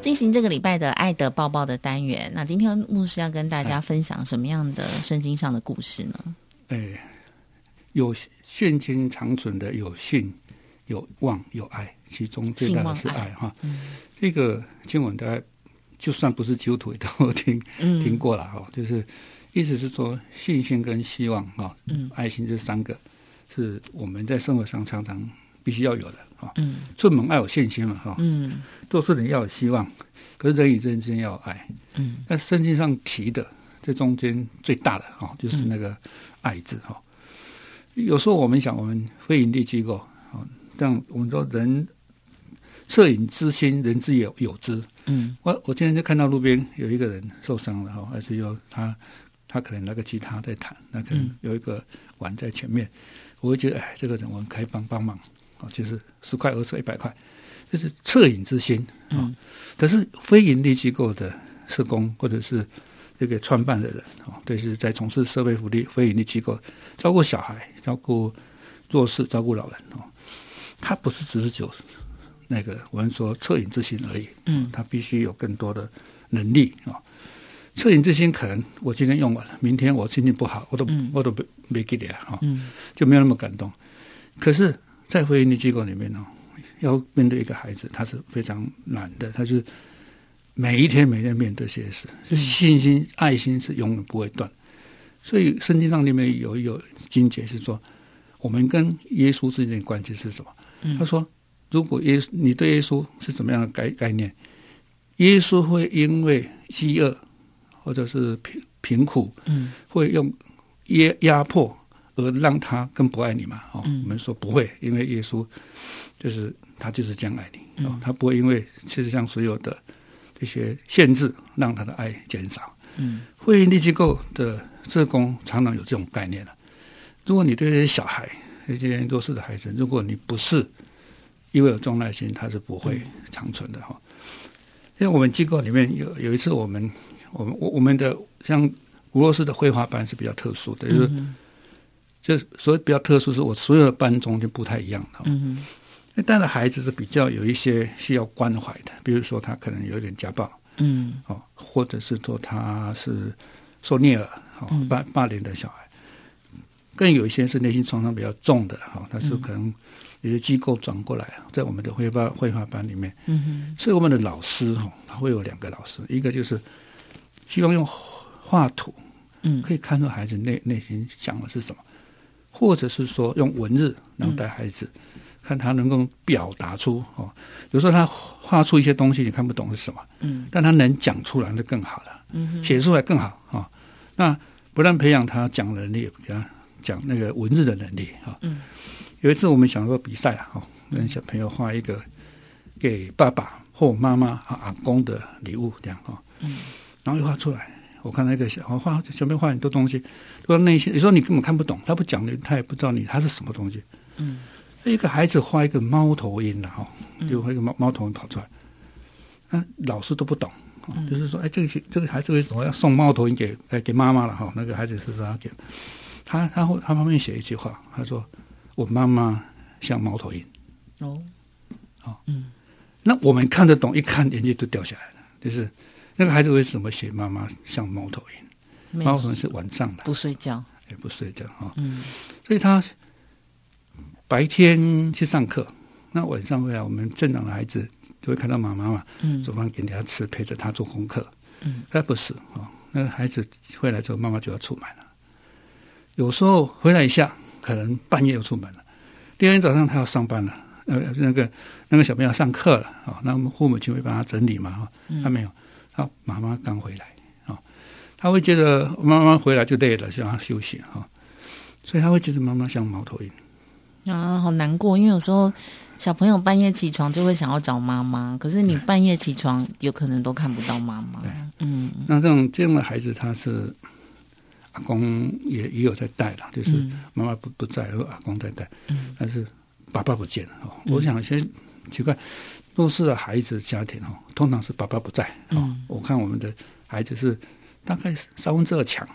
进行这个礼拜的爱的抱抱的单元，那今天牧师要跟大家分享什么样的圣经上的故事呢？哎，有现今长存的有信、有望、有爱，其中最大的是爱哈。这个经文大家就算不是基督徒也都听听过了哈，就是意思是说信心跟希望哈，嗯爱心这三个是我们在生活上常常必须要有的。啊，嗯，出门要有信心嘛，哈，嗯，做事情要有希望，可是人与人之间要有爱，嗯，那圣经上提的这中间最大的哈，就是那个爱字哈。有时候我们想，我们非营利机构啊，但我们说人恻隐之心，人之有有之，嗯，我我今天就看到路边有一个人受伤了哈，而且有他他可能拿个吉他在弹，那可能有一个碗在前面，我会觉得哎，这个人我们可以帮帮忙。啊，就是十块、二十、一百块，就是恻隐之心啊。可是非盈利机构的社工或者是这个创办的人啊，都是在从事社会福利非盈利机构，照顾小孩、照顾弱势、照顾老人哦。他不是只是就那个我们说恻隐之心而已，嗯，他必须有更多的能力啊。恻隐之心可能我今天用完了，明天我心情不好，我都我都没没给你啊，哈，就没有那么感动。可是。在非营利机构里面呢，要面对一个孩子，他是非常难的。他是每一天每天面对这些事，信心、爱心是永远不会断。所以圣经上里面有有经解是说，我们跟耶稣之间的关系是什么？他说，如果耶稣你对耶稣是怎么样的概概念？耶稣会因为饥饿或者是贫贫苦，嗯，会用压压迫。而让他更不爱你嘛？哦，我们说不会，因为耶稣就是他就是这样爱你哦，他不会因为其实上所有的这些限制让他的爱减少。嗯，会营利机构的社工常常有这种概念了。如果你对这些小孩、这些弱势的孩子，如果你不是因为有重耐心，他是不会长存的哈。因为我们机构里面有有一次，我们我们我我们的像俄罗斯的绘画班是比较特殊的，就是。就所以比较特殊，是我所有的班中就不太一样的。嗯带的孩子是比较有一些需要关怀的，比如说他可能有点家暴，嗯，哦，或者是说他是受虐儿，哦，霸霸凌的小孩，更有一些是内心创伤比较重的，哈，他是可能有些机构转过来，在我们的绘画绘画班里面，嗯哼，所以我们的老师哈，他会有两个老师，一个就是希望用画图，嗯，可以看出孩子内内心想的是什么。或者是说用文字然后带孩子，看他能够表达出哦，有时候他画出一些东西你看不懂是什么，嗯，但他能讲出来就更好了，嗯，写出来更好啊。那不但培养他讲能力，给他讲那个文字的能力啊。嗯，有一次我们想说比赛啊，哦，跟小朋友画一个给爸爸或妈妈啊阿公的礼物这样哈，嗯，然后又画出来。我看那个小画小面画很多东西，说那些，你说你根本看不懂，他不讲的，他也不知道你他是什么东西。嗯，一个孩子画一个猫头鹰的哈，就画一个猫猫头鹰跑出来，那老师都不懂，就是说，哎，这个这个孩子为什么要送猫头鹰给哎给妈妈了哈？那个孩子是他给，他他后他旁边写一句话，他说我妈妈像猫头鹰。哦，好，嗯，那我们看得懂，一看眼睛都掉下来了，就是。那个孩子为什么写妈妈像猫头鹰？猫可能是晚上的，不睡觉，也不睡觉哈。嗯，所以他白天去上课，那晚上回来，我们正常的孩子就会看到妈妈嘛，嗯，煮饭给他吃，陪着他做功课。嗯，他不是啊，那个孩子回来之后，妈妈就要出门了。有时候回来一下，可能半夜又出门了。第二天早上他要上班了，呃那个那个小朋友上课了啊，那我们父母就会帮他整理嘛哈，他没有，他妈妈刚回来啊，他会觉得妈妈回来就累了，想要休息哈，所以他会觉得妈妈像猫头鹰。啊，好难过，因为有时候小朋友半夜起床就会想要找妈妈，可是你半夜起床有可能都看不到妈妈。嗯，那这种这样的孩子，他是阿公也也有在带的，就是妈妈不不在，而阿公在带，但是爸爸不见了。哦，我想先奇怪，弱势的孩子家庭哦，通常是爸爸不在。哦，我看我们的孩子是大概三分之二强。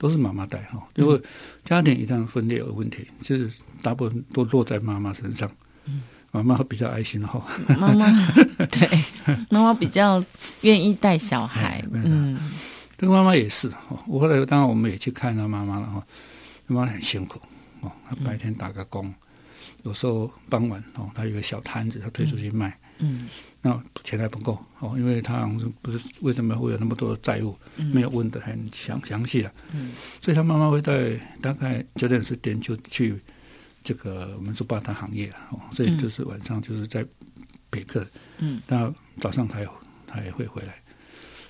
都是妈妈带哈，如果家庭一旦分裂有问题，就是大部分都落在妈妈身上。妈妈比较爱心哈，妈妈 对妈妈比较愿意带小孩。嗯，这个妈妈也是哈。我后来当然我们也去看她妈妈了哈，妈妈很辛苦哦，她白天打个工，有时候傍晚哦，她有个小摊子，她推出去卖。嗯。那钱还不够哦，因为他不是为什么会有那么多债务，没有问的很详详细啊。嗯，所以他妈妈会在大概九点十点就去这个我们说八大行业了哦，所以就是晚上就是在陪客。嗯，那早上他也他也会回来，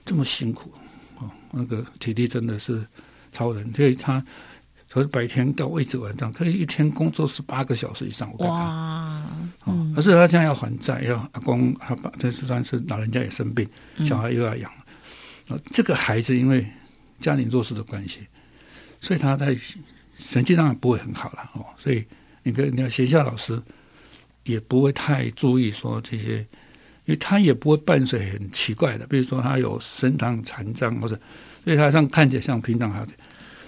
这么辛苦哦，那个体力真的是超人，所以他。从白天到位置晚上，可以一天工作十八个小时以上。我看哇，哦，而且他现在要还债，要阿公阿爸，这算是老人家也生病，小孩又要养。啊，这个孩子因为家庭弱势的关系，所以他在成绩当然不会很好了哦。所以你跟你看学校老师也不会太注意说这些，因为他也不会伴随很奇怪的，比如说他有身堂残障或者，所以他像看起来像平常孩子。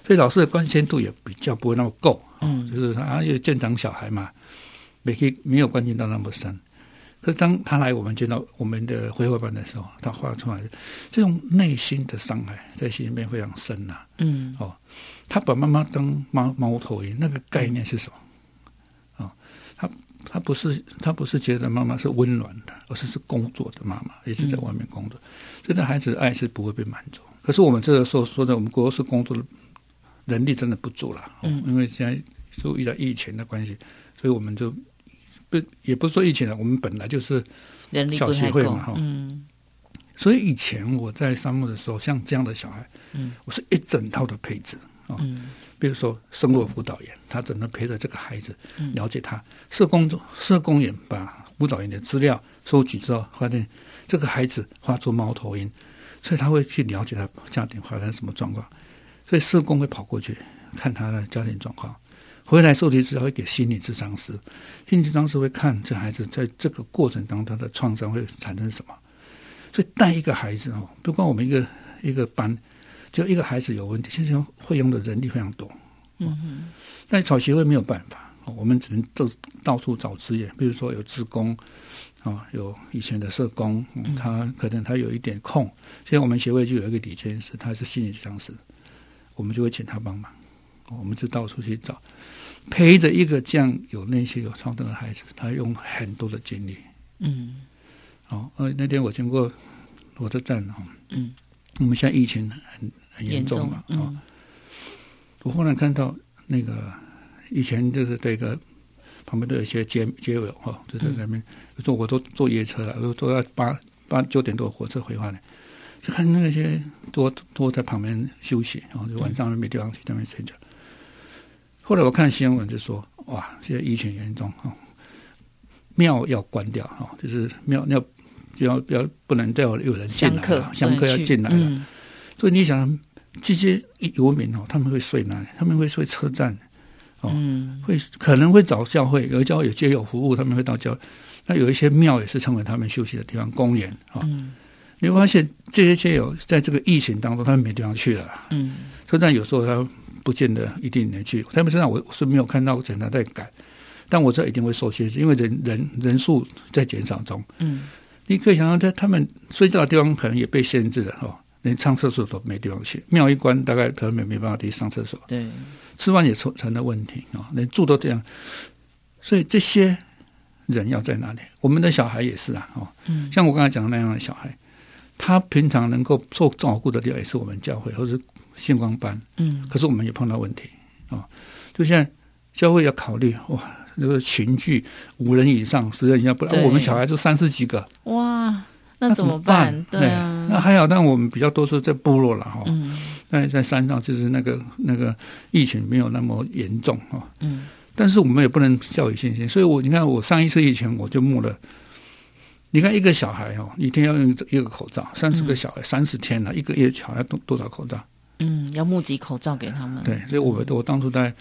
所以老师的关心度也比较不会那么够，嗯，就是他因为见长小孩嘛，没可以没有关心到那么深。可是当他来我们见到我们的绘画班的时候，他画出来这种内心的伤害在心里面非常深呐，嗯，哦，他把妈妈当猫猫头鹰，那个概念是什么？哦，他他不是他不是觉得妈妈是温暖的，而是是工作的妈妈，一直在外面工作，所以那孩子的爱是不会被满足。可是我们这个时候说的，我们国是工作的。能力真的不足了，嗯，因为现在就遇到疫情的关系，所以我们就不也不是说疫情了，我们本来就是小协会嘛，哈，嗯，所以以前我在沙漠的时候，像这样的小孩，嗯，我是一整套的配置啊，嗯，比如说生活辅导员，他只能陪着这个孩子，了解他，社工社工员把辅导员的资料收集之后，发现这个孩子发出猫头鹰，所以他会去了解他家庭发生什么状况。所以社工会跑过去看他的家庭状况，回来受体治疗会给心理治疗师，心理治疗师会看这孩子在这个过程当中他的创伤会产生什么。所以带一个孩子哦，不光我们一个一个班，就一个孩子有问题，现在会用的人力非常多。嗯哼，但草协会没有办法，我们只能到到处找资源，比如说有职工啊，有以前的社工，他可能他有一点空，现在我们协会就有一个李监事，他是心理治疗师。我们就会请他帮忙，我们就到处去找，陪着一个这样有那些有创伤的孩子，他用很多的精力。嗯，哦，呃，那天我经过火车站哈，嗯，我们现在疫情很很严重嘛，啊，我忽然看到那个以前就是这个旁边都有一些街街友哈，就在那边坐，我都坐夜车了，都都要八八九点多火车回来。就看那些多多在旁边休息，然后就晚上没地方去，那边睡觉。后来我看新闻就说，哇，现在疫情严重哈，庙要关掉哈，就是庙要不要要不能再有有人进来了，香客要进来了。所以你想，这些游民哦，他们会睡哪里？他们会睡车站，哦，会可能会找教会，有教会有街有服务，他们会到教。那有一些庙也是成为他们休息的地方，公园啊。你会发现这些街友在这个疫情当中，他们没地方去了。嗯，车站有时候他不见得一定能去。他们身上我是没有看到警察在赶，但我这一定会受限制，因为人人人数在减少中。嗯，你可以想象，在他们睡觉的地方可能也被限制了哦，连上厕所都没地方去。庙一关，大概他们没办法去上厕所。对，吃饭也成成了问题啊，连住都这样。所以这些人要在哪里？我们的小孩也是啊，哦，嗯，像我刚才讲的那样的小孩。他平常能够受照顾的地方也是我们教会或者星光班，嗯，可是我们也碰到问题啊。就像教会要考虑哇，那个群聚五人以上、十人以下，不然我们小孩就三十几个。哇，那怎么办？对啊，那还好，但我们比较多是在部落了哈。嗯。在在山上，就是那个那个疫情没有那么严重哈。嗯。但是我们也不能掉以轻心，所以我你看，我上一次疫情我就募了。你看一个小孩哦，一天要用一个口罩，三十个小孩三十天了，一个月小孩多多少口罩？嗯，要募集口罩给他们。对，所以我我当初在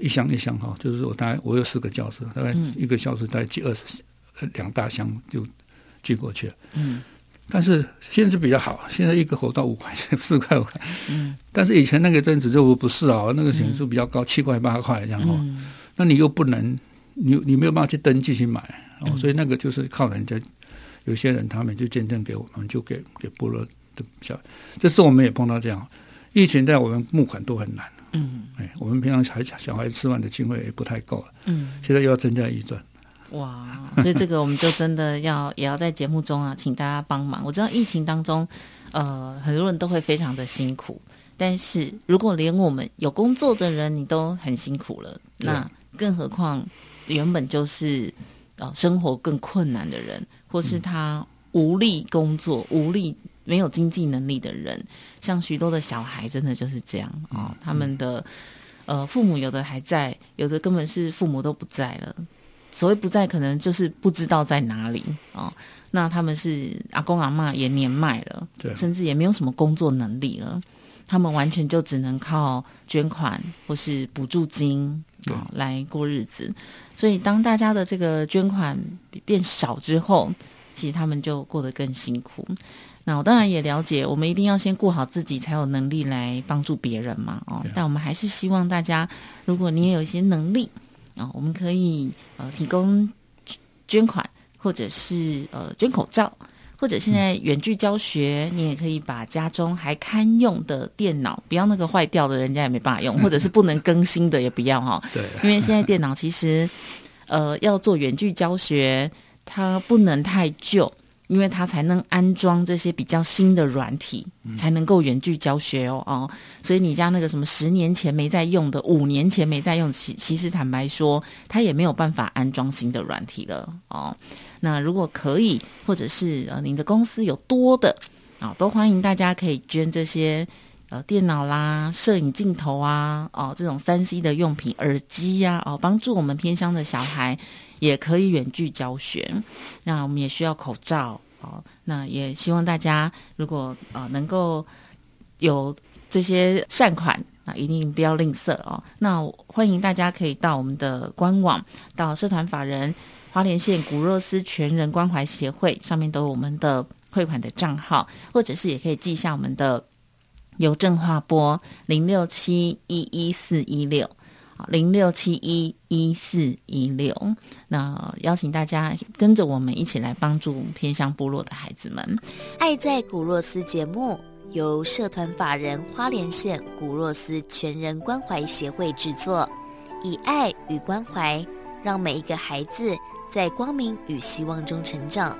一箱一箱哈，就是我大概我有四个教室，大概一个教室大概寄二十两大箱就寄过去了。嗯，但是现在比较好，现在一个口罩五块钱四块五块。嗯，但是以前那个阵子就不是啊，那个钱数比较高，七块八块这样哈。那你又不能，你你没有办法去登记去买。哦，所以那个就是靠人家，有些人他们就见证给我们，就给给部落的小，这次我们也碰到这样，疫情在我们募款都很难，嗯，哎，我们平常小小孩吃饭的经费也不太够了，嗯，现在又要增加预算，哇，所以这个我们就真的要也要在节目中啊，请大家帮忙。我知道疫情当中，呃，很多人都会非常的辛苦，但是如果连我们有工作的人你都很辛苦了，那更何况原本就是呃。生活更困难的人，或是他无力工作、无力没有经济能力的人，像许多的小孩，真的就是这样啊。他们的呃父母有的还在，有的根本是父母都不在了。所谓不在，可能就是不知道在哪里啊。那他们是阿公阿妈也年迈了，对，甚至也没有什么工作能力了。他们完全就只能靠捐款或是补助金啊来过日子。所以，当大家的这个捐款变少之后，其实他们就过得更辛苦。那我当然也了解，我们一定要先顾好自己，才有能力来帮助别人嘛。哦，但我们还是希望大家，如果你也有一些能力啊，我们可以呃提供捐款，或者是呃捐口罩。或者现在远距教学，你也可以把家中还堪用的电脑，不要那个坏掉的，人家也没办法用，或者是不能更新的也不要哈。对，因为现在电脑其实，呃，要做远距教学，它不能太旧，因为它才能安装这些比较新的软体，才能够远距教学哦哦。所以你家那个什么十年前没在用的，五年前没在用，其其实坦白说，它也没有办法安装新的软体了哦。那如果可以，或者是呃，您的公司有多的啊，都欢迎大家可以捐这些呃电脑啦、摄影镜头啊、哦这种三 C 的用品、耳机呀，哦帮助我们偏乡的小孩也可以远距教学。那我们也需要口罩哦，那也希望大家如果呃能够有这些善款啊，一定不要吝啬哦。那欢迎大家可以到我们的官网，到社团法人。花莲县古若斯全人关怀协会上面都有我们的汇款的账号，或者是也可以记一下我们的邮政划拨零六七一一四一六零六七一一四一六。那邀请大家跟着我们一起来帮助偏乡部落的孩子们。爱在古若斯节目由社团法人花莲县古若斯全人关怀协会制作，以爱与关怀让每一个孩子。在光明与希望中成长。